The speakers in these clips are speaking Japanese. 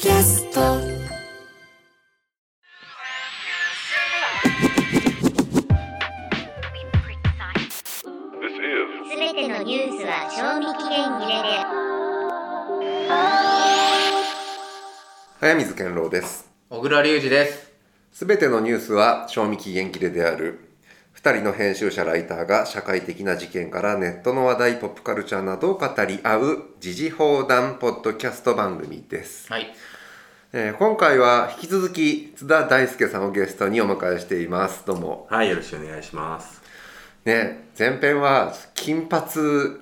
キャスト。すべてのニュースは賞味期限切れで早水健郎です。小倉隆二です。すべてのニュースは賞味期限切れである二人の編集者ライターが社会的な事件からネットの話題ポップカルチャーなどを語り合う時事放談ポッドキャスト番組です、はい。えー今回は引き続き津田大輔さんをゲストにお迎えしていますどうもはい、よろしくお願いします。ね前編は金髪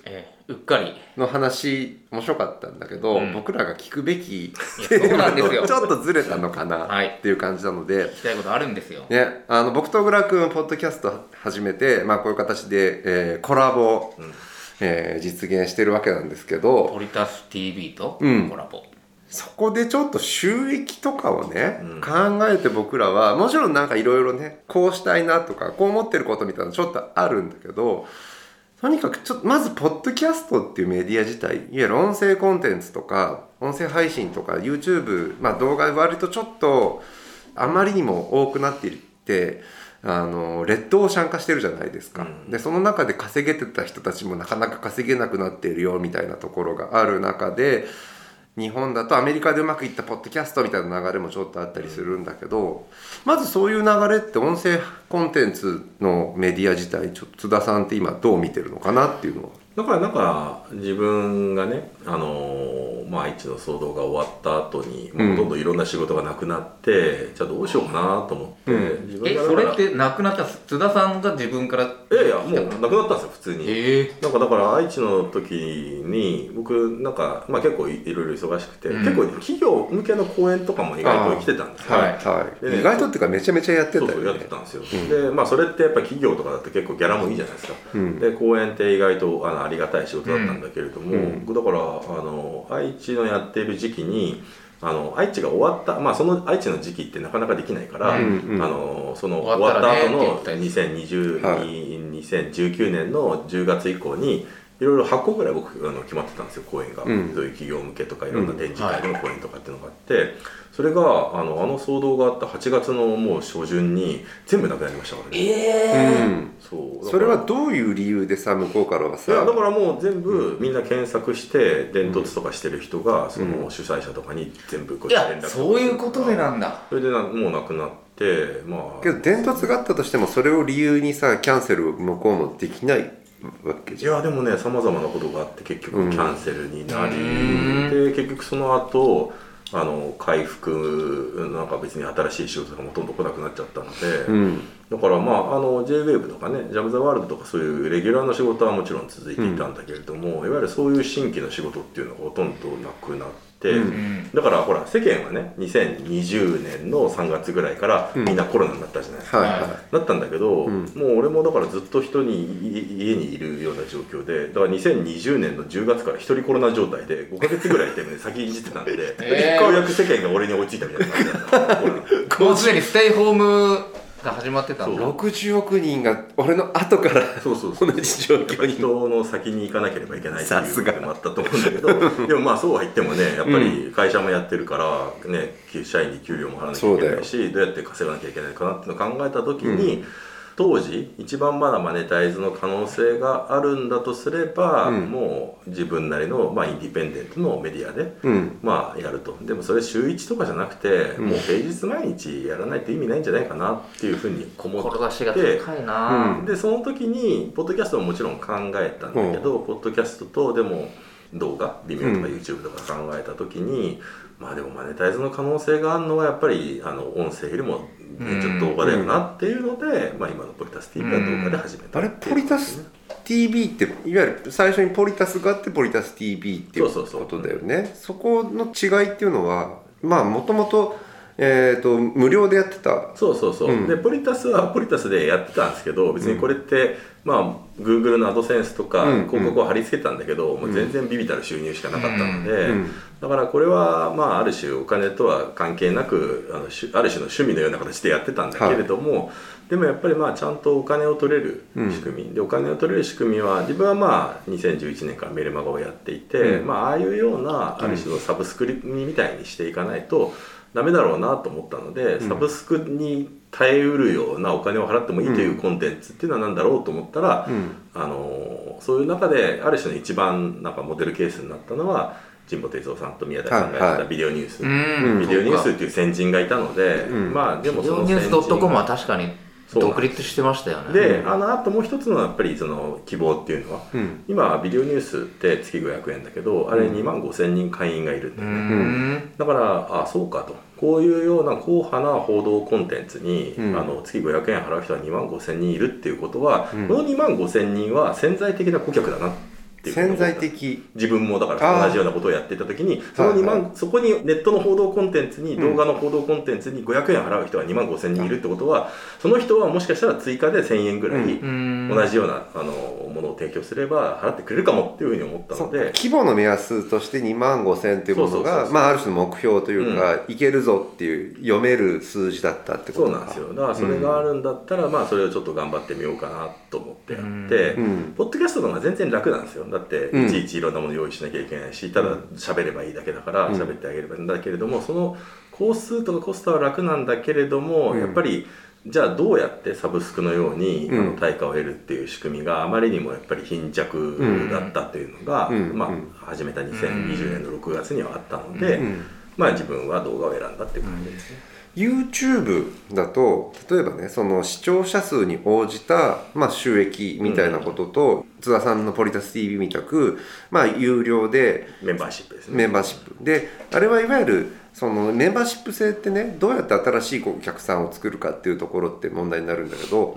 えーうっかり。の話面白かったんだけど、うん。僕らが聞くべきそうなんですよ。ちょっとずれたのかなはい。っていう感じなので、聞きたいことあるんですよ。ね、あの僕と小倉君ポッドキャスト始めて、まあ、こういう形で、えーコラボ、うん。えー実現してるわけなんですけど。ポリタス TV とうん。コラボ。そこでちょっと収益とかをね、うん。考えて僕らはもちろんなんかいろいろねこうしたいなとかこう思ってることみたいなのちょっとあるんだけどとにかくちょっとまずポッドキャストっていうメディア自体いわゆる音声コンテンツとか音声配信とか YouTube、まあ、動画割とちょっとあまりにも多くなっていってあのレッドオーシャン化してるじゃないですか、うん。でその中で稼げてた人たちもなかなか稼げなくなっているよみたいなところがある中で日本だとアメリカでうまくいったポッドキャストみたいな流れもちょっとあったりするんだけど、まずそういう流れって音声コンテンツのメディア自体ちょっと津田さんって今どう見てるのかなっていうのは。だからなんか自分がね、あのーまあ、愛知の騒動が終わった後に、まあうんほとんどいろんな仕事がなくなって、じゃあどうしようかなと思って、うん。え、自分がそれって亡くなった津田さんが自分から。いやいやもうなくなったんですよ普通に。ええなんかだから愛知の時に僕なんか、まあ、結構いいろいろ忙しくて、うん。結構企業向けの講演とかも意外と来てたんですよ、はいはい。でね意外とっていうかめちゃめちゃやってたそうそうやっよねてたんですよ、んでまあそれってやっぱ企業とかだと結構ギャラもいいじゃないですか、うん。で講演って意外とあのありがたい仕事だったんだけれども、うん。僕だからあの愛知のやっている時期にあの愛知が終わったまあその愛知の時期ってなかなかできないから、うんうん。あのその終終わった後のって言2020、はい2019年の10月以降にいろいろ8個ぐらい僕あの決まってたんですよ講演が、うん。そういう企業向けとかいろんな展示会での講演とかっていうのがあって、それがあのあの騒動があった8月のもう初旬に全部なくなりましたからね。うんそう。だから。それはどういう理由でさ向こうからはいさやだからもう全部みんな検索して伝突とかしてる人がその主催者とかに全部こういや連、絡そういうことでなんだ。それでなもうなくなってまあ。けど伝突があったとしてもそれを理由にさキャンセル向こうもできないわけいじゃん。やでもねさまざまなことがあって結局うん。キャンセルになり、うん。で結局その後あの回復なんか別に新しい仕事とかもほとんど来なくなっちゃったので、うんだからまああの JWAVE とかねジャム・ザ・ワールドとかそういうレギュラーの仕事はもちろん続いていたんだけれども、いわゆるそういう新規の仕事っていうのがほとんどなくなって、うん。うん。だからほら世間はね2020年の3月ぐらいからうん。みんなコロナになったじゃないですか。はいはだったんだけど、うん。もう俺もだからずっと人にい家にいるような状況でだから2020年の10月から一人コロナ状態で5ヶ月ぐらいで、ね、先にしてたんで、えー。ようやく世間が俺に追いついたみたいな感じだった。もうすでにステイホームが始まってたんいだ。60億人が俺の後からそうそうそう。同じ状況に。人の先に行かなければいけないってさすが。いうのもあったと思うんだけど。でもまあそうは言ってもねやっぱり会社もやってるから、ね、社員に給料も払わなきゃいけないしどうやって稼がなきゃいけないかなっていうのを考えた時に、当時一番まだマネタイズの可能性があるんだとすれば、うん。もう自分なりの、まあ、インディペンデントのメディアで、うん。まあやると。でもそれ週1とかじゃなくて、うん。もう平日毎日やらないと意味ないんじゃないかなっていうふうに思って。志が高いな、うん。でその時にポッドキャストももちろん考えたんだけど、ポッドキャストとでも動画ビメオとかうん。YouTube とか考えた時に、まあでもマネタイズの可能性があるのはやっぱりあの音声よりも、ねうん。ちょっと動画だよなっていうので、まあ、今のポリタス TV は動画で始めたあれポリタス TV っていわゆる最初にポリタスがあってポリタス TV っていうそうそうそう。ことだよね。そこの違いっていうのはまあもともとえっ、と無料でやってた。そうそうそう、うん。でポリタスはポリタスでやってたんですけど別にこれって、まあ Google のアドセンスとかうん広告を貼り付けたんだけど、もう全然ビビたる収入しかなかったので、うんだからこれはまあある種お金とは関係なくあのしある種の趣味のような形でやってたんだけれども、でもやっぱりまあちゃんとお金を取れる仕組み、でお金を取れる仕組みは自分はまあ2011年からメルマガをやっていて、うん。まあああいうようなある種のサブスクリみたいにしていかないとダメだろうなと思ったので、サブスクに耐えうるようなお金を払ってもいいというコンテンツっていうのは何だろうと思ったら、うん。あのそういう中である種の一番なんかモデルケースになったのは神保哲夫さんと宮台さんがやってたビデオニュース、うん。ビデオニュースっていう先人がいたので、うん。まあでもビデオそのニュース .com は先確かに独立してましたよね。人であのあともう一つのやっぱりその希望っていうのは、うん。今ビデオニュースって月500円だけどあれ2万5千人会員がいるんだうよね、ん。だからあそうかと。こういうような硬派な報道コンテンツに、うん。あの月500円払う人は2万5千人いるっていうことは、うん。この2万5千人は潜在的な顧客だなっていう潜在的。自分もだから同じようなことをやっていた時にその2万、はいそこにネットの報道コンテンツにうん動画の報道コンテンツに500円払う人が2万5千人いるってことはその人はもしかしたら追加で1000円ぐらいうん。同じようなあのものを提供すれば払ってくれるかもっていうふうに思ったので。規模の目安として2万5千っていうものがまあある種の目標というか、いけるぞっていう読める数字だったってことか。そうなんですよ。だからそれがあるんだったら、まあそれをちょっと頑張ってみようかなと思ってやって、うん。ポッドキャストの方が全然楽なんですよだってうん。いちいちいろんなもの用意しなきゃいけないしただ喋ればいいだけだからうん。喋ってあげればいいんだけれどもその工数とかコストは楽なんだけれども、うん。やっぱりじゃあどうやってサブスクのように、うん。あの対価を得るっていう仕組みがあまりにもやっぱり貧弱だったっていうのが、まうん。うん。あ、始めた2020年の6月にはあったので、うん。まあ自分は動画を選んだっていう感じですね。YouTube だと例えばねその視聴者数に応じた、まあ、収益みたいなことと、津田さんのポリタス TV みたく、まあ、有料でメンバーシップですね。メンバーシップ。であれはいわゆるそのメンバーシップ制ってねどうやって新しいお客さんを作るかっていうところって問題になるんだけど、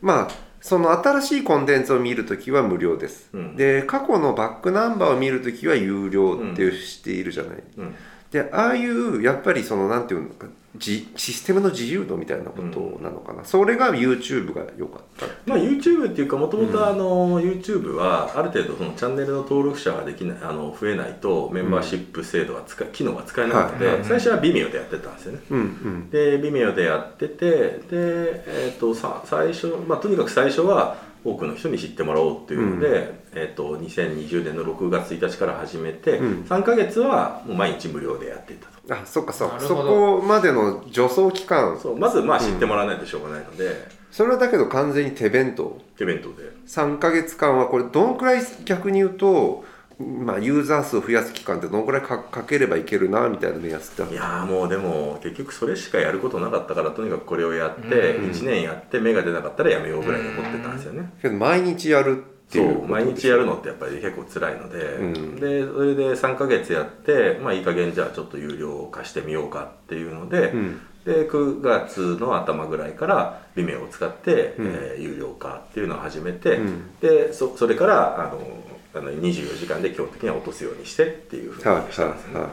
まあその新しいコンテンツを見るときは無料です、うん。で過去のバックナンバーを見るときは有料っていうしているじゃない、うん。でああいうやっぱりそのなんていうのかじシステムの自由度みたいなことなのかな、それが YouTube が良かったまあ、YouTube っていうかもともとあの YouTube はある程度そのチャンネルの登録者ができないあの増えないとメンバーシップ制度が使い機能が使えないので、はいはい。最初は Vimeo でやってたんですよね。うんうん。で Vimeo でやっててで、えー、とさ最初、まあ、とにかく最初は多くの人に知ってもらおうっていうので、えー、と2020年の6月1日から始めて、うん。3ヶ月はもう毎日無料でやっていたと。あそっかそっかそこまでの助走期間。そうまずまあ知ってもらわないとしょうがないので、それはだけど完全に手弁当。イベントで。3ヶ月間はこれどんくらい逆に言うと、まあ、ユーザー数を増やす期間ってどんくらいかかければいけるなみたいな目安っていやーもうでも結局それしかやることなかったからとにかくこれをやってうん。1年やって芽が出なかったらやめようぐらいに思ってたんですよね。けど毎日やるってそいうことう毎日やるのってやっぱり結構辛いので、うん。でそれで3ヶ月やってまあいい加減じゃあちょっと有料化してみようかっていうので、うん。で9月の頭ぐらいからビメを使って、うん。えー有料化っていうのを始めて、うん。でそそれからあのあの24時間で基本的には落とすようにしてっていうふうはいにしたんですね。はいはい。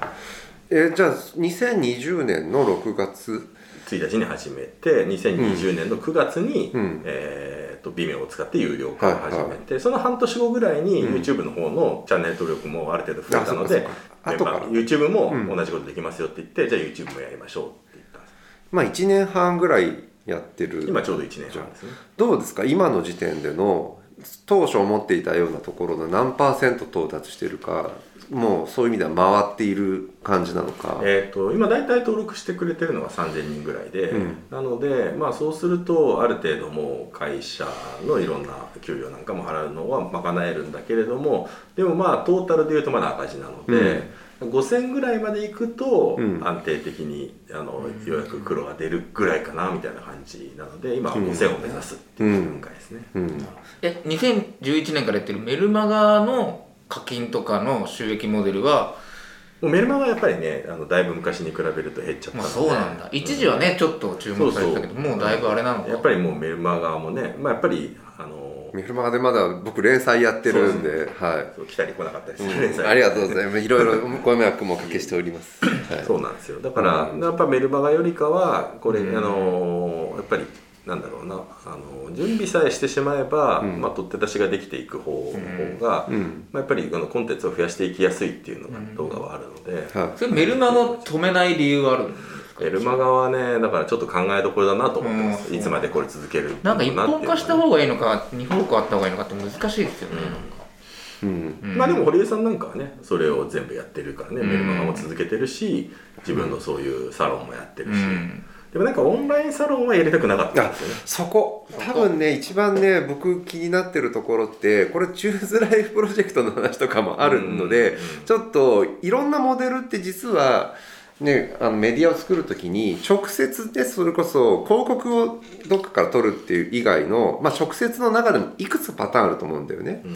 えじゃあ2020年の6月。1日に始めて2020年の9月に、うん。えー、と Vimeo を使って有料化を始めて、その半年後ぐらいにうん。YouTube の方のチャンネル登録もある程度増えたのであそっかそっか。後から。メンバー YouTube もうん。同じことできますよって言って、じゃあ YouTube もやりましょうって言ったんです。まあ1年半ぐらいやってる。今ちょうど1年半ですね。どうですか？今の時点での当初思っていたようなところの何パーセント到達してるかもうそういう意味では回っている感じなのか、えー、と今大体登録してくれてるのが3000人ぐらいで、うん。なので、まあ、そうするとある程度もう会社のいろんな給料なんかも払うのは賄えるんだけれどもでもまあトータルでいうとまだ赤字なので、5000ぐらいまでいくとうん。安定的にあのようやく黒が出るぐらいかなみたいな感じなので今は5000を目指すっていう段階ですね。うん、え2011年からやってるメルマガの課金とかの収益モデルは？もうメルマガはやっぱりねあのだいぶ昔に比べると減っちゃったまあので、そうなんだ。一時はねちょっと注目されてたけどそうそう。もうだいぶあれなのか。やっぱりもうメルマガもね、まあ、やっぱりあのメルマガでまだ僕連載やってるんではい。そう来たり来なかったりするうん。連載。ありがとうございます。いろいろご迷惑もおかけしております。はい。そうなんですよ。だから、うん。やっぱメルマガよりかはこれ、うん。あのやっぱりなんだろうなあの準備さえしてしまえば、うん。まあ、取って出しができていく方の方が、うん。まあ、やっぱりあのコンテンツを増やしていきやすいっていうのがうん動画はあるので、はい。それメルマガ止めない理由はあるんですかメルマガはねだからちょっと考えどころだなと思ってます、うん。いつまでこれ続けるなんか一本化した方がいいのか二方向あった方がいいのかって難しいですよね、うん。うんうんまあでも堀江さんなんかはねそれを全部やってるからね、うん。メルマガも続けてるし自分のそういうサロンもやってるし、うん。でもなんかオンラインサロンはやりたくなかったんですよね。そこ多分ね一番ね僕気になってるところってこれチューズライフプロジェクトの話とかもあるので、うん。ちょっといろんなモデルって実はね、あのメディアを作る時に直接でそれこそ広告をどっかから取るっていう以外の、まあ、直接の中でもいくつかパターンあると思うんだよね。うん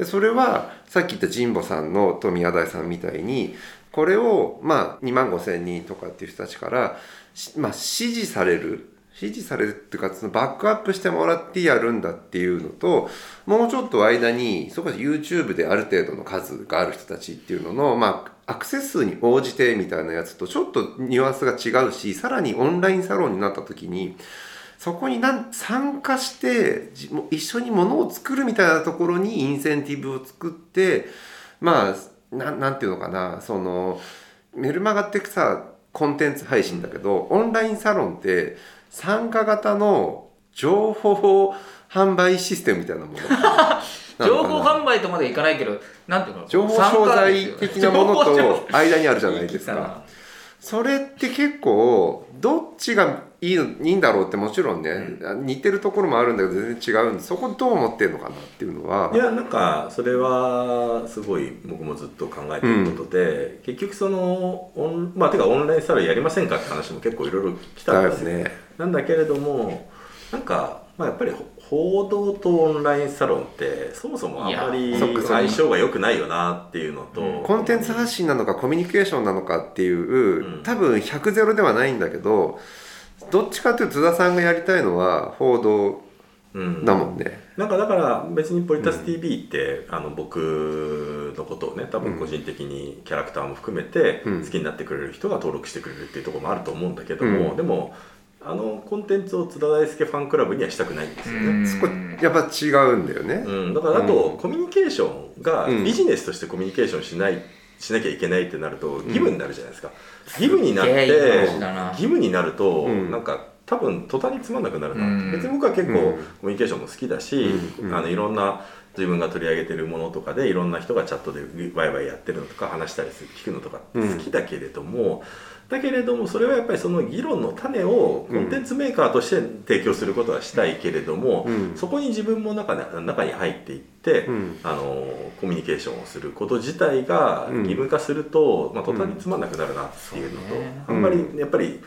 でそれはさっき言った神保さんのと宮台さんみたいにこれをまあ2万5千人とかっていう人たちから、しまあ、支持される支持されるっていうかそのバックアップしてもらってやるんだっていうのともうちょっと間にそこで YouTube である程度の数がある人たちっていうののまあアクセス数に応じてみたいなやつとちょっとニュアンスが違うしさらにオンラインサロンになった時にそこになん参加して一緒にものを作るみたいなところにインセンティブを作ってまあななんていうのかなそのメルマガってさコンテンツ配信だけどオンラインサロンって参加型の情報販売システムみたいなもの。情報販売とまでいかないけどなんていうの？情報商材的なものと間にあるじゃないですか。それって結構どっちがいいのいいんだろうってもちろんね、似てるところもあるんだけど全然違うんでそこどう思ってるのかなっていうのは。いやなんかそれはすごい僕もずっと考えていることで、結局そのオンまあてかオンラインサロンやりませんかって話も結構いろいろ来ただんですね。なんだけれどもなんか、まあ、やっぱり報道とオンラインサロンってそもそもあんまり相性が良くないよなっていうのと、うんコンテンツ発信なのかコミュニケーションなのかっていう、うん。多分100ゼロではないんだけどどっちかというと津田さんがやりたいのは報道うん。だもんね。なんかだから別にポリタス TV って、あの僕のことをね多分個人的にキャラクターも含めてうん。好きになってくれる人が登録してくれるっていうところもあると思うんだけども、うん。でもあのコンテンツを津田大輔ファンクラブにはしたくないんですよね。そこやっぱ違うんだよね。うん、だからあと、うん。コミュニケーションがうん。ビジネスとしてコミュニケーションしないしなきゃいけないってなると義務になるじゃないですか、義務になって義務になると、うん。なんか多分途端につまんなくなるな、うん。別に僕は結構、うん。コミュニケーションも好きだし、うん。あのいろんな自分が取り上げてるものとかでいろんな人がチャットでワイワイやってるのとか話したりする聞くのとかって好きだけれども、だけれどもそれはやっぱりその議論の種をコンテンツメーカーとして提供することはしたいけれども、うん。そこに自分も中で中に入っていって、うん。あのコミュニケーションをすること自体がうん。義務化すると、まあ、途端につまんなくなるなっていうのと、ね。あんまりやっぱり、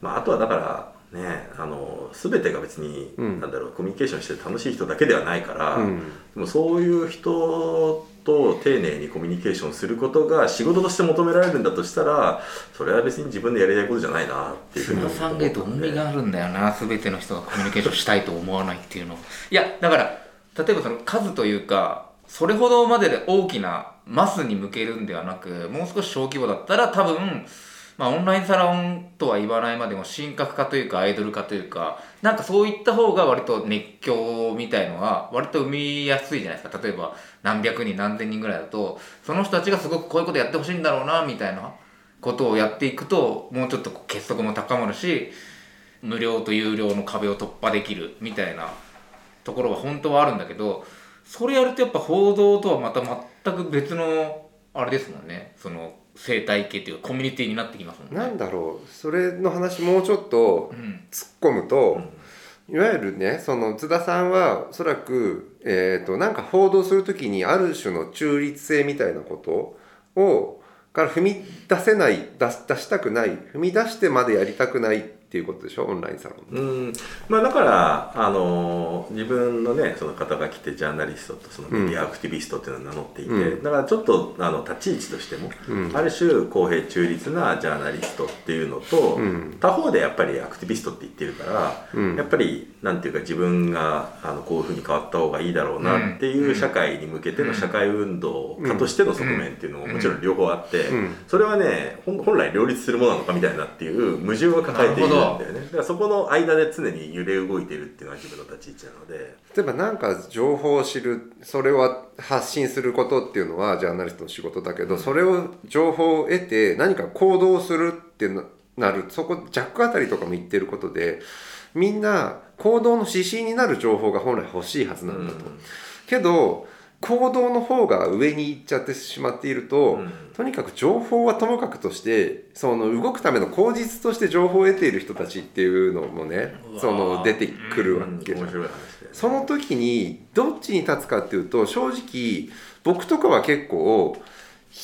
まあ、あとはだからねあの全てが別に、うん。なんだろうコミュニケーションして楽しい人だけではないから、うん。でもそういう人と丁寧にコミュニケーションすることが仕事として求められるんだとしたらそれは別に自分でやりたいことじゃないなっていうふうに思さんゲート重みがあるんだよな。全ての人がコミュニケーションしたいと思わないっていうの。いやだから例えばその数というかそれほどまでで大きなマスに向けるんではなくもう少し小規模だったら多分まあオンラインサロンとは言わないまでも神格化というかアイドル化というかなんかそういった方が割と熱狂みたいのは割と生みやすいじゃないですか。例えば何百人何千人ぐらいだとその人たちがすごくこういうことやってほしいんだろうなみたいなことをやっていくともうちょっと結束も高まるし無料と有料の壁を突破できるみたいなところは本当はあるんだけどそれやるとやっぱ報道とはまた全く別のあれですもんね。その生態系っていうかコミュニティになってきますもんね。なんだろう。それの話もうちょっとうん。突っ込むと、いわゆるねその津田さんはおそらく、えー、となんか報道するときにある種の中立性みたいなことをから踏み出せない出したくない踏み出してまでやりたくないっっていうことでしょ？オンラインサロン。うん。まあだからあの自分のねその肩書きってジャーナリストとそのメディアアクティビストっていうのを名乗っていて、うん。だからちょっとあの立ち位置としても、うん。ある種公平中立なジャーナリストっていうのと、うん。他方でやっぱりアクティビストって言ってるから、うん。やっぱりなんていうか自分があのこういうふうに変わった方がいいだろうなっていう社会に向けての社会運動家としての側面っていうのももちろん両方あって、うん。それはね本来両立するものなのかみたいなっていう矛盾を抱えているんだよねだからそこの間で常に揺れ動いてるっていうのが自分の立ち位置なので。例えば何か情報を知るそれを発信することっていうのはジャーナリストの仕事だけどそれを情報を得て何か行動するってななるそこジャックあたりとかも言ってることでみんな行動の指針になる情報が本来欲しいはずなんだと。けど行動の方が上に行っちゃってしまっていると、うん。とにかく情報はともかくとしてその動くための口実として情報を得ている人たちっていうのもねその出てくるわうんけじゃん。面白い話で、その時にどっちに立つかっていうと正直僕とかは結構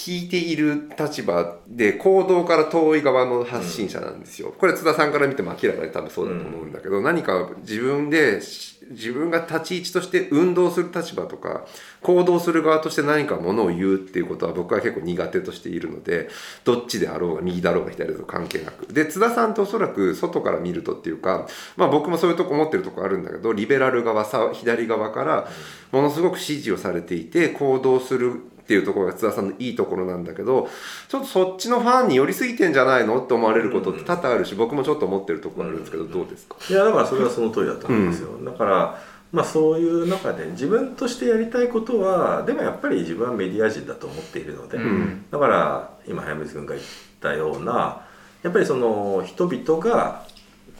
引いている立場で行動から遠い側の発信者なんですよ。これ津田さんから見ても明らかに多分そうだと思うんだけど、何か自分でし自分が立ち位置として運動する立場とか行動する側として何かものを言うっていうことは僕は結構苦手としているのでどっちであろうが右だろうが左だろうが関係なく。で津田さんとおそらく外から見るとっていうかまあ僕もそういうとこ思ってるとこあるんだけどリベラル側さ左側からものすごく支持をされていて行動するっていうところが津田さんのいいところなんだけどちょっとそっちのファンに寄りすぎてんじゃないのって思われることって多々あるし僕もちょっと思ってるところあるんですけどどうですか？いやだからそれはその通りだと思いますよ、だからまあそういう中で自分としてやりたいことはでもやっぱり自分はメディア人だと思っているので、うん。だから今早水君が言ったようなやっぱりその人々が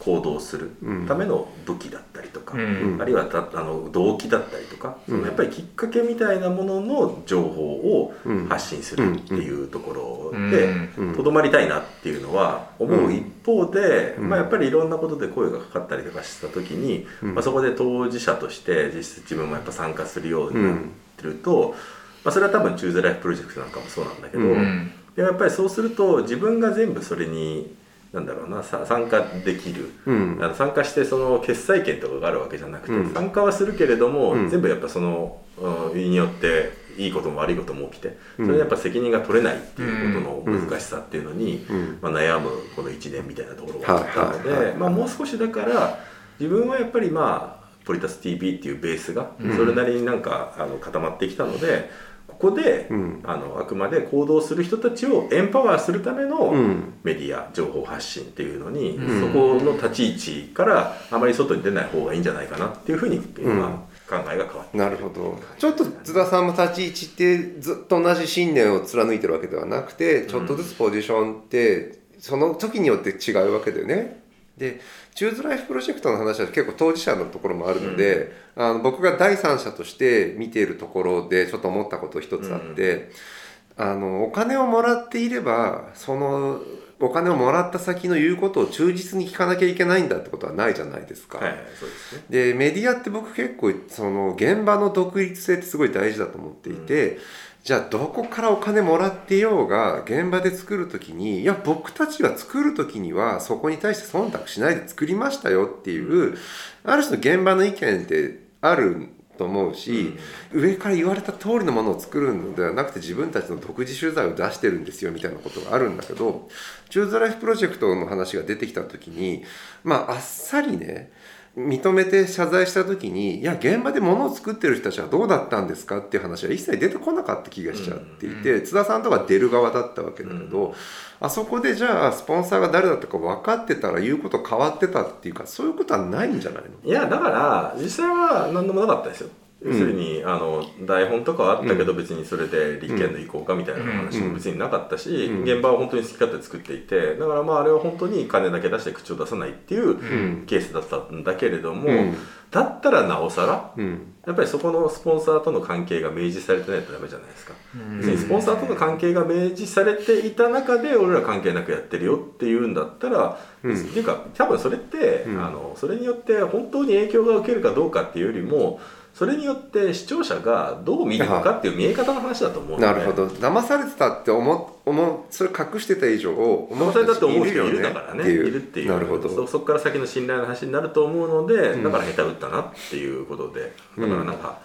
行動するための武器だったりとか、うん。あるいはたあの動機だったりとか、うん。そのやっぱりきっかけみたいなものの情報をうん。発信するっていうところうん。でうん。とどまりたいなっていうのは思う一方で、うん。まあ、やっぱりいろんなことで声がかかったりとかした時に、うん。まあ、そこで当事者として実質自分もやっぱ参加するようになってると、まあ、それは多分「チューズライフプロジェクトなんかもそうなんだけど、でもやっぱりそうすると自分が全部それになんだろうなさ参加できる。うん。あの参加してその決裁権とかがあるわけじゃなくて、うん。参加はするけれども、うん。全部やっぱそのうんによっていいことも悪いことも起きてうん。それでやっぱ責任が取れないっていうことの難しさっていうのに、うん。まあ、悩むこの1年みたいなところがあったので、まあ、もう少しだから自分はやっぱりまあポリタス TV っていうベースがうん。それなりになんかあの固まってきたのでここで、うん。あのあくまで行動する人たちをエンパワーするための、うん。メディア情報発信っていうのに、うん。そこの立ち位置からあまり外に出ない方がいいんじゃないかなっていうふうに今、考えが変わってなるほど。ちょっと津田さんも立ち位置ってずっと同じ信念を貫いてるわけではなくてちょっとずつポジションってその時によって違うわけだよね。でチューズライフプロジェクトの話は結構当事者のところもあるので、あの僕が第三者として見ているところでちょっと思ったこと一つあって、あのお金をもらっていればそのお金をもらった先の言うことを忠実に聞かなきゃいけないんだってことはないじゃないですか。はいですね。でメディアって僕結構その現場の独立性ってすごい大事だと思っていて、じゃあどこからお金もらってようが現場で作る時にいや僕たちが作る時にはそこに対して忖度しないで作りましたよっていう、ある種の現場の意見ってあると思うし、上から言われた通りのものを作るのではなくて自分たちの独自取材を出してるんですよみたいなことがあるんだけどチューズライフプロジェクトの話が出てきた時にまああっさりね認めて謝罪した時にいや現場で物を作ってる人たちはどうだったんですかっていう話は一切出てこなかった気がしちゃっていて、津田さんとか出る側だったわけだけど、あそこでじゃあスポンサーが誰だったか分かってたら言うこと変わってたっていうかそういうことはないんじゃないの？いやだから実際は何でもなかったですよ要するに、あの台本とかはあったけど、別にそれで立憲の意向かみたいな話も別になかったし、うん。現場は本当に好き勝手作っていてだからまああれは本当に金だけ出して口を出さないっていううん。ケースだったんだけれども、うん。だったらなおさらうん。やっぱりそこのスポンサーとの関係が明示されてないとダメじゃないですか。うん。別にスポンサーとの関係が明示されていた中で俺ら関係なくやってるよっていうんだったら、うん。っていうか多分それって、うん。あのそれによって本当に影響が受けるかどうかっていうよりもそれによって視聴者がどう見るのかっていう見え方の話だと思うのでなるほど。騙されてたって思思うそれ隠してた以上思騙されたって思う人よいるだからね。いるっていう。なるほど。そそこから先の信頼の話になると思うので、ん。だから下手打ったなっていうことで。だからなんか、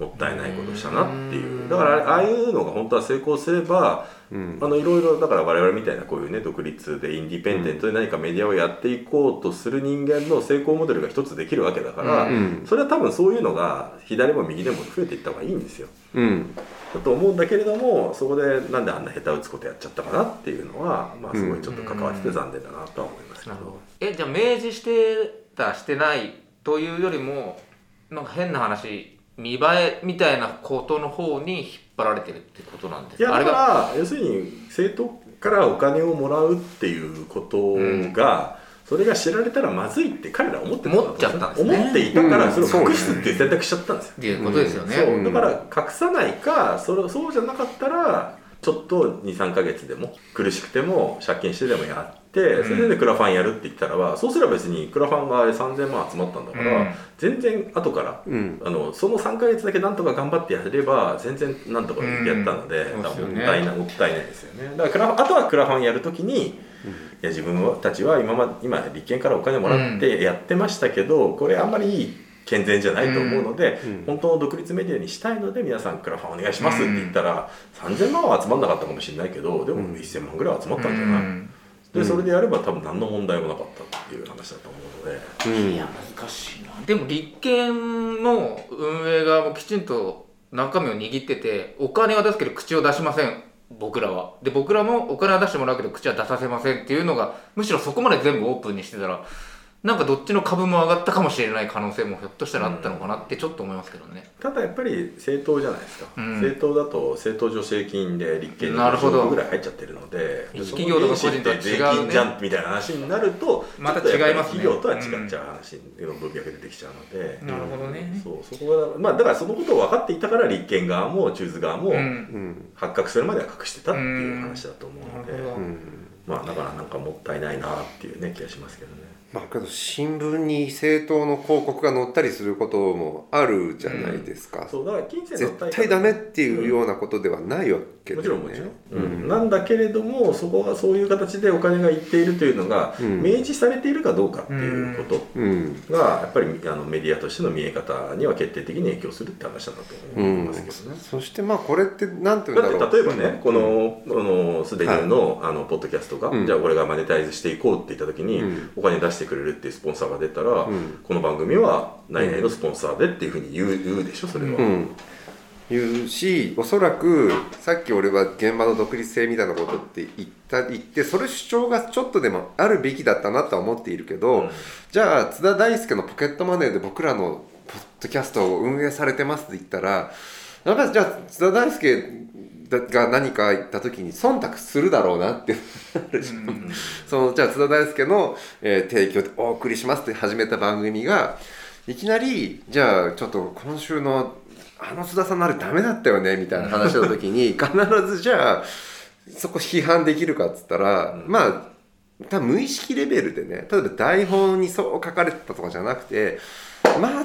もったいないことしたなっていう。だからああいうのが本当は成功すれば、うん。あのいろいろだから我々みたいなこういうね独立でインディペンデントで何かメディアをやっていこうとする人間の成功モデルが一つできるわけだから、うん。それは多分そういうのが左も右でも増えていった方がいいんですよ。うん。だと思うんだけれどもそこでなんであんな下手打つことやっちゃったかなっていうのはまあすごいちょっと関わってて残念だなとは思いますけど。えじゃあ明示してたしてないというよりもなんか変な話見栄えみたいなことの方に引っ張られてるってことなんですいやだから要するに政党からお金をもらうっていうことが、それが知られたらまずいって彼ら思ってたっちゃったんですね。思っていたからうん。それを隠すっていう選択しちゃったんですよ、っていうことですよね、そう。だから隠さないかそれそうじゃなかったらちょっと23か月でも苦しくても借金してでもやってそれでクラファンやるって言ったらばそうすれば別にクラファンがあれ3000万集まったんだから、うん。全然後からうん。あのその3か月だけなんとか頑張ってやれば全然なんとかやったので、もったいないもったいないですよね。だからクラファンあとはクラファンやるときに、いや自分たちは今ま今立憲からお金もらってやってましたけど、これあんまりいい健全じゃないと思うので、うん。本当の独立メディアにしたいので皆さんクラファンお願いしますって言ったら、3000万は集まんなかったかもしれないけどでも1000万ぐらいは集まったんじゃない、うんでそれでやれば多分何の問題もなかったっていう話だと思うので。うん。いや難しいな。でも立憲の運営側もきちんと中身を握っててお金は出すけど口を出しません。僕らは。で僕らもお金は出してもらうけど口は出させませんっていうのがむしろそこまで全部オープンにしてたらなんかどっちの株も上がったかもしれない可能性もひょっとしたらあったのかなってちょっと思いますけどね、ただやっぱり政党じゃないですか、うん。政党だと政党助成金で立憲になるほど50億ぐらい入っちゃってるので一企業とか個人とは違うね税金じゃんみたいな話になるとまた違いますね。企業とは違っちゃう話の文脈出てきちゃうので、なるほどね。そうそこがまあだからそのことを分かっていたから立憲側も中図側もうん。うん発覚するまでは隠してたっていう話だと思うので、まあだからなんかもったいないなっていうね気がしますけどね。まあけど新聞に政党の広告が載ったりすることもあるじゃないですか、絶対ダメっていうようなことではないわけもだよねちろんもちろん、うん。なんだけれどもそこがそういう形でお金がいっているというのが、うん。明示されているかどうかっていうことうん。がやっぱりあのメディアとしての見え方には決定的に影響するって話だと思いますけどね。そしてまあこれってなんていうんだだろう。って例えばね、このこのすでにの,、あのポッドキャストが、うん。じゃあ俺がマネタイズしていこうって言った時に、うん。お金出してくれるっていうスポンサーが出たら、うん。この番組は何々のスポンサーでっていうふうに言う言うでしょそれは。うん言うしおそらくさっき俺は現場の独立性みたいなことって言った言ってそれ主張がちょっとでもあるべきだったなとは思っているけど、うん。じゃあ津田大介のポケットマネーで僕らのポッドキャストを運営されてますって言ったらやっぱりじゃあ津田大介が何か言った時に忖度するだろうなってそのじゃあ津田大介の、えー提供でお送りしますって始めた番組がいきなりじゃあちょっと今週のあの津田さんのあれダメだったよねみたいな話の時に必ずじゃあそこ批判できるかっつったら、まあ多分無意識レベルでね例えば台本にそう書かれてたとかじゃなくてまあ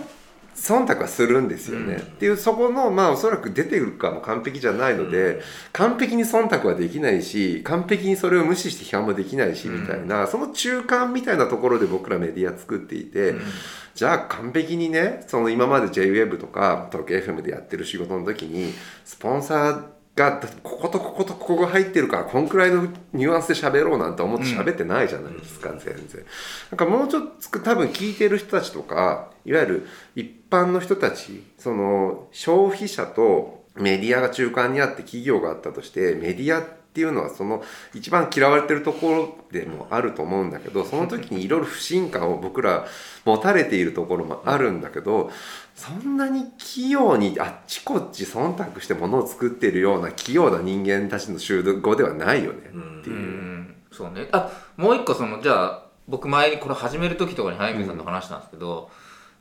忖度はするんですよね、うん。っていうそこのまあおそらく出てくるかも完璧じゃないので、うん。完璧に忖度はできないし完璧にそれを無視して批判もできないしうん。みたいな、その中間みたいなところで僕らメディア作っていて、うん。じゃあ完璧にねその今まで JWEB とか東京 FM でやってる仕事の時にスポンサーがこことこことここが入ってるからこんくらいのニュアンスで喋ろうなんて思って喋ってないじゃないですか、全然。なんかもうちょっと多分聞いてる人たちとかいわゆる一般の人たちその消費者とメディアが中間にあって企業があったとしてメディアってていうのはその一番嫌われてるところでもあると思うんだけどその時にいろいろ不信感を僕ら持たれているところもあるんだけどそんなに器用にあっちこっち忖度してものを作ってるような器用な人間たちの集合ではないよねっていう。んそうねあもう一個そのじゃあ僕前にこれ始める時とかに早見さんと話したんですけど、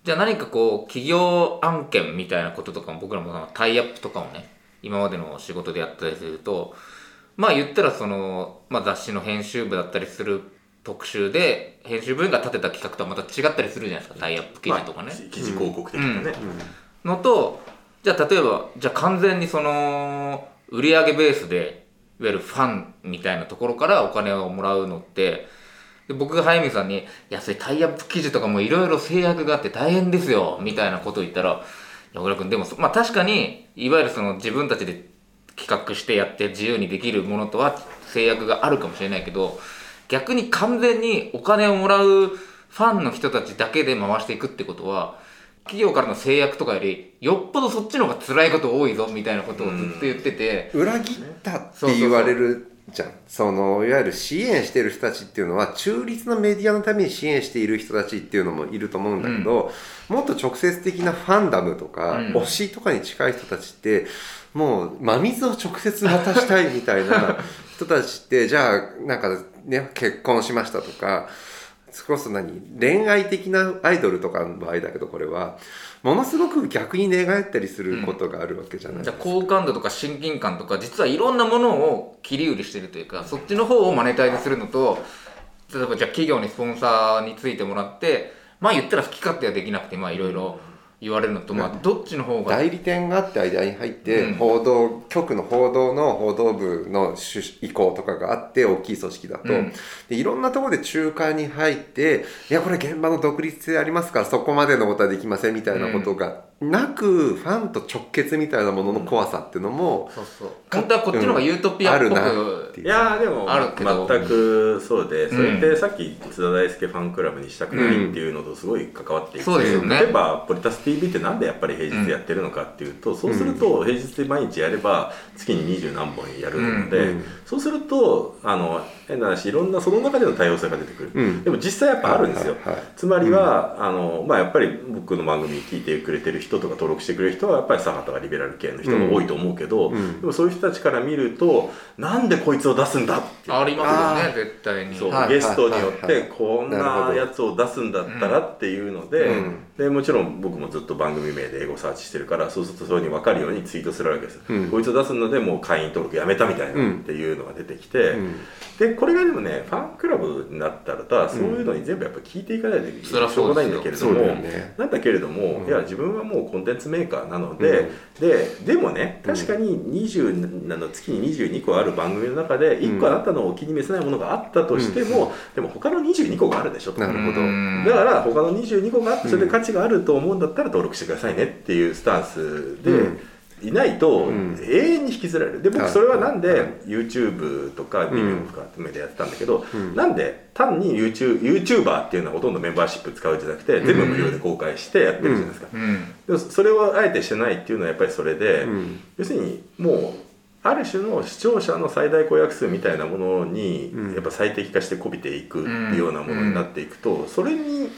じゃあ何かこう企業案件みたいなこととかも僕らもタイアップとかをね今までの仕事でやったりするとまあ言ったらその、まあ、雑誌の編集部だったりする特集で編集部が立てた企画とはまた違ったりするじゃないですか。タイアップ記事とかね、まあ記事広告的なね、のとじゃあ例えばじゃあ完全にその売り上げベースでいわゆるファンみたいなところからお金をもらうのってで僕が早見さんに「いやそれタイアップ記事とかもいろいろ制約があって大変ですよ」みたいなことを言ったら「小倉君でもそまあ確かにいわゆるその自分たちで企画してやって自由にできるものとは制約があるかもしれないけど逆に完全にお金をもらうファンの人たちだけで回していくってことは企業からの制約とかよりよっぽどそっちの方が辛いこと多いぞみたいなことをずっと言ってて、裏切ったって言われるじゃん。そのいわゆる支援してる人たちっていうのは中立のメディアのために支援している人たちっていうのもいると思うんだけど、もっと直接的なファンダムとか、うん。推しとかに近い人たちってもう真水を直接渡したいみたいな人たちってじゃあなんかね結婚しましたとかそれこそ何？恋愛的なアイドルとかの場合だけどこれは。ものすごく逆に寝返ったりすることがあるわけじゃない。じゃあ好感度とか親近感とか実はいろんなものを切り売りしてるというかそっちの方をマネタイズするのと例えばじゃあ企業にスポンサーについてもらってまあ言ったら好き勝手はできなくてまあいろいろ。言われるのとまあどっちの方が代理店があって間に入って、うん。報道局の報道の報道部の趣意向とかがあって大きい組織だと、うん。でいろんなところで仲介に入っていやこれ現場の独立性ありますからそこまでのことはできませんみたいなことがなく、ファンと直結みたいなものの怖さっていうのも、そうそう。本当はこっちの方がユートピアっぽあるなくっていう。いやーでもあるけど。全くそうでそれってさっき津田大輔ファンクラブにしたくないっていうのとすごい関わっていて、そうですよね。例えばポリタス TV ってなんでやっぱり平日やってるのかっていうと、そうすると平日で毎日やれば月に二十何本やるので、うん。そうするとあの変な話いろんなその中での多様性が出てくる、うん。でも実際やっぱあるんですよ、はいはいはい。つまりは、あのまあ、やっぱり僕の番組聞いてくれてる人とか登録してくれる人はやっぱり左派とかリベラル系の人が多いと思うけど、うん。でもそういう人たちから見るとなんでこいつを出すんだっていう。ありますよあね絶対にそう、はいゲストによってこんなやつを出すんだったらっていうので,、うん。でもちろん僕もずっと番組名で英語サーチしてるからそうするとそういうふうに分かるようにツイートするわけです、うん。こいつを出すのでもう会員登録やめたみたいなっていうのが出てきて、うん。でこれがでもねファンクラブになったらそういうのに全部やっぱ聞いていかないとしょうがないんだけれども、なんだけれども、うん。いや自分はもうコンテンツメーカーなので、ででもね確かに20あの月に22個ある番組の中で1個あなたのお気に召せないものがあったとしても、でも他の22個があるでしょと。なるほど。うんだから他の22個があってそれで価値があると思うんだったら登録してくださいねっていうスタンスで。うんいないとん。永遠に引きずられる。で僕はい。それはなんではい。YouTube とか Vimeo とか目でやってたんだけど、ん。なんで単に YouTube YouTuber っていうのはほとんどメンバーシップ使うんじゃなくて全部無料で公開してやってるじゃないですか、うん。でもそれをあえてしてないっていうのはやっぱりそれで、うん。要するにもうある種の視聴者の最大公約数みたいなものにうん。やっぱ最適化してこびていくっていうようなものになっていくと、それに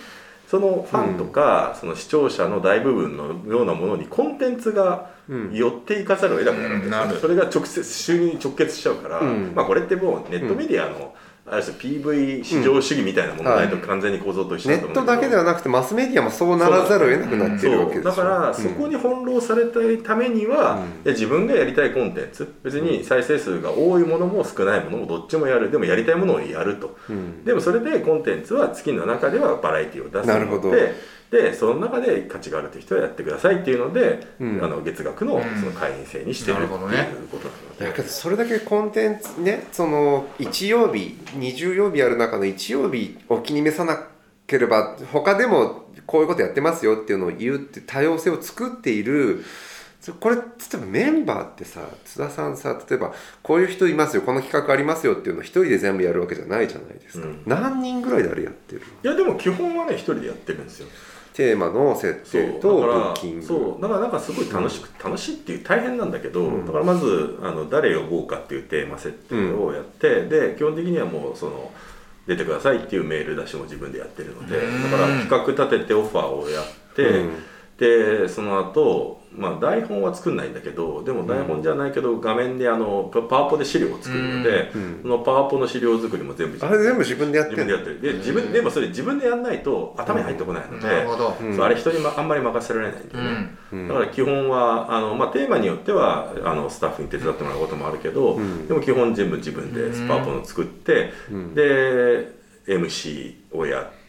そのファンとか、その視聴者の大部分のようなものにコンテンツがうん。寄っていかざるを得なくなるんなる。それが直接収入に直結しちゃうから、うん。まあこれってもうネットメディアの、ある種 PV 市場主義みたいなものないと完全に構造と一緒ネッだと思うんだけど。トだけではなくてマスメディアもそうならざるを得なくなってるわけですだからそこに翻弄されたいためには、自分がやりたいコンテンツ。別に再生数が多いものも少ないものもどっちもやる。でもやりたいものをやると。うん。でもそれでコンテンツは月の中ではバラエティを出すなるほど。のででその中で価値があるという人はやってくださいっていうので、うん。あの月額のその会員制にしてるっていうことなのだで、けどそれだけコンテンツねその1曜日20曜日ある中の1曜日お気に召さなければ他でもこういうことやってますよっていうのを言うって多様性を作っているそこれ例えばメンバーってさ津田さんさ例えばこういう人いますよこの企画ありますよっていうのを一人で全部やるわけじゃないじゃないですか、うん。何人ぐらいであれやってるいやでも基本はね一人でやってるんですよテーマの設定とブだからッキング。そうだからなんかすごい楽しく、楽しいっていう大変なんだけど、うん。だからまずあの誰呼ぼうかっていうテーマ設定をやって、で基本的にはもうその出てくださいっていうメール出しも自分でやってるのでうん。だから企画立ててオファーをやって、うん。でその後、まあ台本は作んないんだけどでも台本じゃないけど画面であのパパワポで資料を作るので、うん。そのパワポの資料作りも全部自あ分でれ全部自分でやってる自分でやってる。で自分でもそれ自分でやんないと頭に入ってこないので、そうあれ人に、ま、あんまり任せられないんだうよね、だから基本はあの、まあ、テーマによってはあのスタッフに手伝ってもらうこともあるけど、うん。でも基本全部自分でスパーポの作って、うん。で MC をやってて、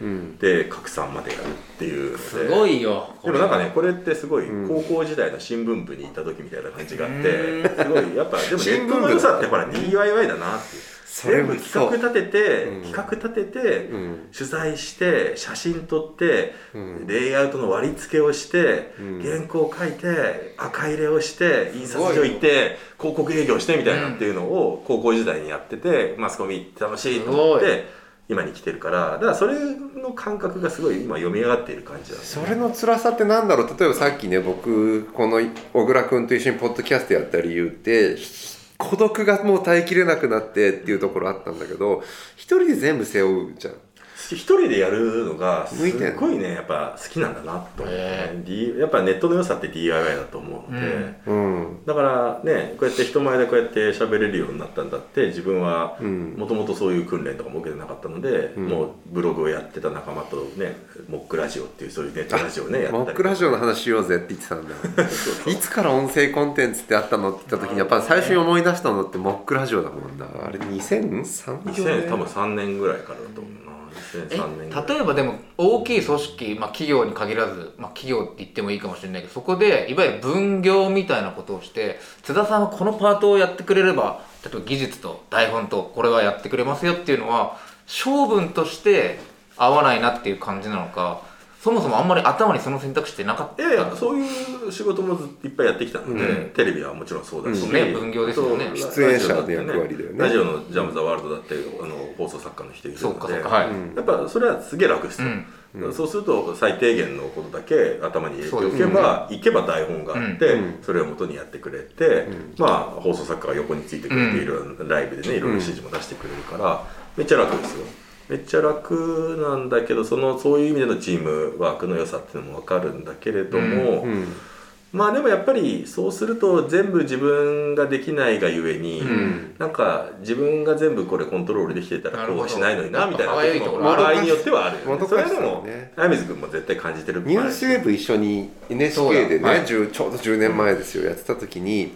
うん。で拡散までやるっていうすごいよでもなんかねこれってすごいうん。高校時代の新聞部にいた時みたいな感じがあってうん。すごいやっぱでもネ新聞部ットの良さってほら DIY だなっていう。全部企画立てて、うん。企画立てて、うん。取材して写真撮って、うん。レイアウトの割り付けをして、うん。原稿書いて赤入れをして印刷所行って広告営業してみたいなっていうのを高校時代にやっててマスコミ楽しいと思って今に来てるからだからそれの感覚がすごい今読み上がっている感じだ、ね。それの辛さってなんだろう？例えばさっきね僕この小倉君と一緒にポッドキャストやった理由って孤独がもう耐えきれなくなってっていうところあったんだけど一人で全部背負うじゃん。一人でやるのがすごいねやっぱ好きなんだなと思って、へね D やっぱネットの良さって DIY だと思うので、うん。だからねこうやって人前でこうやって喋れるようになったんだって自分はうん。もともとそういう訓練とかも受けてなかったので、うん。もうブログをやってた仲間とねモックラジオっていうそういうネットラジオをねやったりモックラジオの話しようぜって言ってたんだ いつから音声コンテンツってあったのって言った時にやっぱ最初に思い出したのってモックラジオだもんな。あれ2003 2000多分3年ぐらいからだと思うなえ2003年ぐらい。例えばでも大きい組織、まあ、企業に限らず、まあ、企業って言ってもいいかもしれないけどそこでいわゆる分業みたいなことをして津田さんはこのパートをやってくれれば例えば技術と台本とこれはやってくれますよっていうのは性分として合わないなっていう感じなのかそもそもあんまり頭にその選択肢ってなかった。いやいやそういう仕事もずっといっぱいやってきたので、うん。テレビはもちろんそうだし、うんね分業ですよね。そう出演者の役割だよね。ラジオの「ジャム・ザ・ワールド」だってあの放送作家の人いるそうのでかそうかはい、うんやっぱそれはすげえ楽ですよ、うん。そうすると最低限のことだけ頭に入れておけば、行けば台本があって、うん。それを元にやってくれて、まあ放送作家が横についてくれている、ライブでねいろいろ指示も出してくれるから、めっちゃ楽ですよめっちゃ楽なんだけどそのそういう意味でのチームワークの良さっていうのも分かるんだけれども、うん。まあでもやっぱりそうすると全部自分ができないがゆえに、ん。なんか自分が全部これコントロールできてたらこうはしないのになみたいなところ場合によってはある。よねそれはでもね。早水君も絶対感じてるニュースウェーブ一緒に NHK でね、だはい。10ちょうど10年前ですよ、やってた時に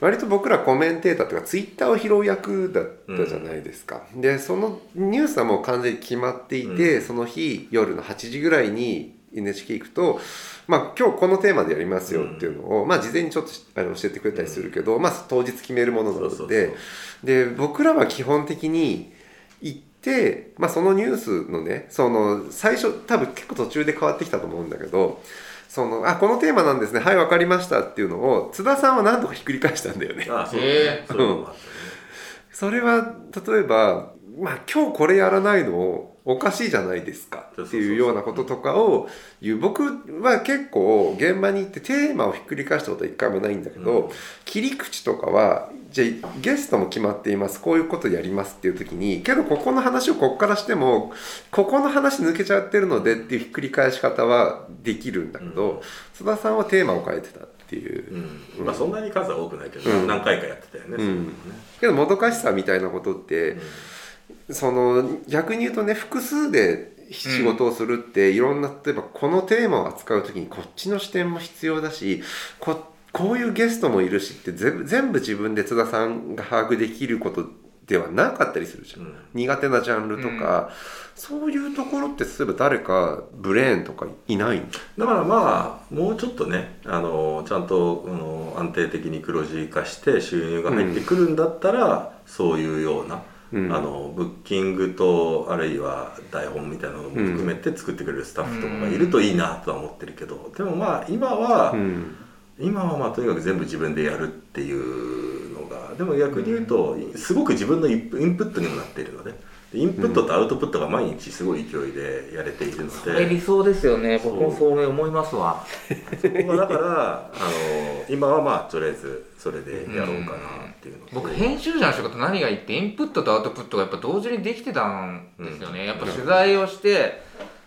割と僕らコメンテーターとかツイッターを拾う役だったじゃないですか、でそのニュースはもう完全に決まっていて、その日夜の8時ぐらいに NHK 行くと、まあ、今日このテーマでやりますよっていうのを、まあ、事前にちょっとあの教えてくれたりするけど、まあ、当日決めるものなので。そうそうそう。で僕らは基本的に行って、まあ、そのニュースのねその最初多分結構途中で変わってきたと思うんだけどそのあこのテーマなんですね。はい分かりましたっていうのを津田さんは何とかひっくり返したんだよね。ああそうだね、ういうのもあったね。それは例えば、まあ、今日これやらないのおかしいじゃないですかっていうようなこととかを言う。僕は結構現場に行ってテーマをひっくり返したことは一回もないんだけど、うん。切り口とかはじゃあゲストも決まっています。こういうことやりますっていう時にけどここの話をここからしてもここの話抜けちゃってるのでっていうひっくり返し方はできるんだけど、うん。津田さんはテーマを変えてたっていう。うん。まあそんなに数は多くないけど、うん。何回かやってたよね、そういうのね。けどもどかしさみたいなことって、その逆に言うとね複数で仕事をするって、いろんな例えばこのテーマを扱う時にこっちの視点も必要だしここういうゲストもいるしって全部自分で津田さんが把握できることではなかったりするじゃん、うん。苦手なジャンルとか、そういうところって例えば誰かブレーンとかいないんだだからまあもうちょっとねあのちゃんとあの安定的に黒字化して収入が入ってくるんだったら、そういうような、うん。あのブッキングとあるいは台本みたいなのも含めて作ってくれるスタッフとかがいるといいなとは思ってるけど、でもまあ今は、うん。今はまあとにかく全部自分でやるっていうのがでも逆に言うとすごく自分のインプットにもなっているのででインプットとアウトプットが毎日すごい勢いでやれているのそれ理で、想ですよね。僕もそう思いますわ。まあだからあの今はまあとりあえずそれでやろうかなっていうのと。僕編集者の仕事何がいいってインプットとアウトプットがやっぱ同時にできてたんですよね、やっぱ取材をして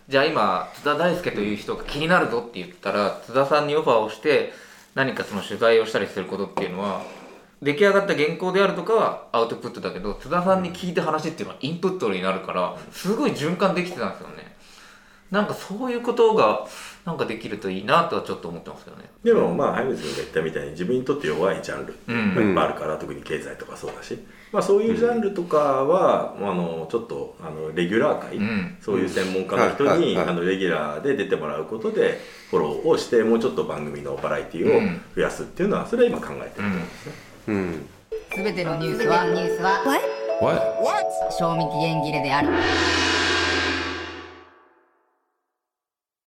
じゃあ今津田大輔という人が気になるぞって言ったら津田さんにオファーをして何かその取材をしたりすることっていうのは出来上がった原稿であるとかはアウトプットだけど津田さんに聞いて話っていうのはインプットになるからすごい循環できてたんですよね。なんかそういうことがなんかできるといいなとはちょっと思ってますけどね。でもまあ早水君が言ったみたいに自分にとって弱いジャンルいっぱいあるから、特に経済とかそうだし、まあ、そういうジャンルとかは、あのちょっとあのレギュラー会、うん。そういう専門家の人に、あのレギュラーで出てもらうことでフォローをしてもうちょっと番組のバラエティをうん。増やすっていうのはそれは今考えてると思うんですね。うん。すべてのニュースはニュースは。賞味期限切れである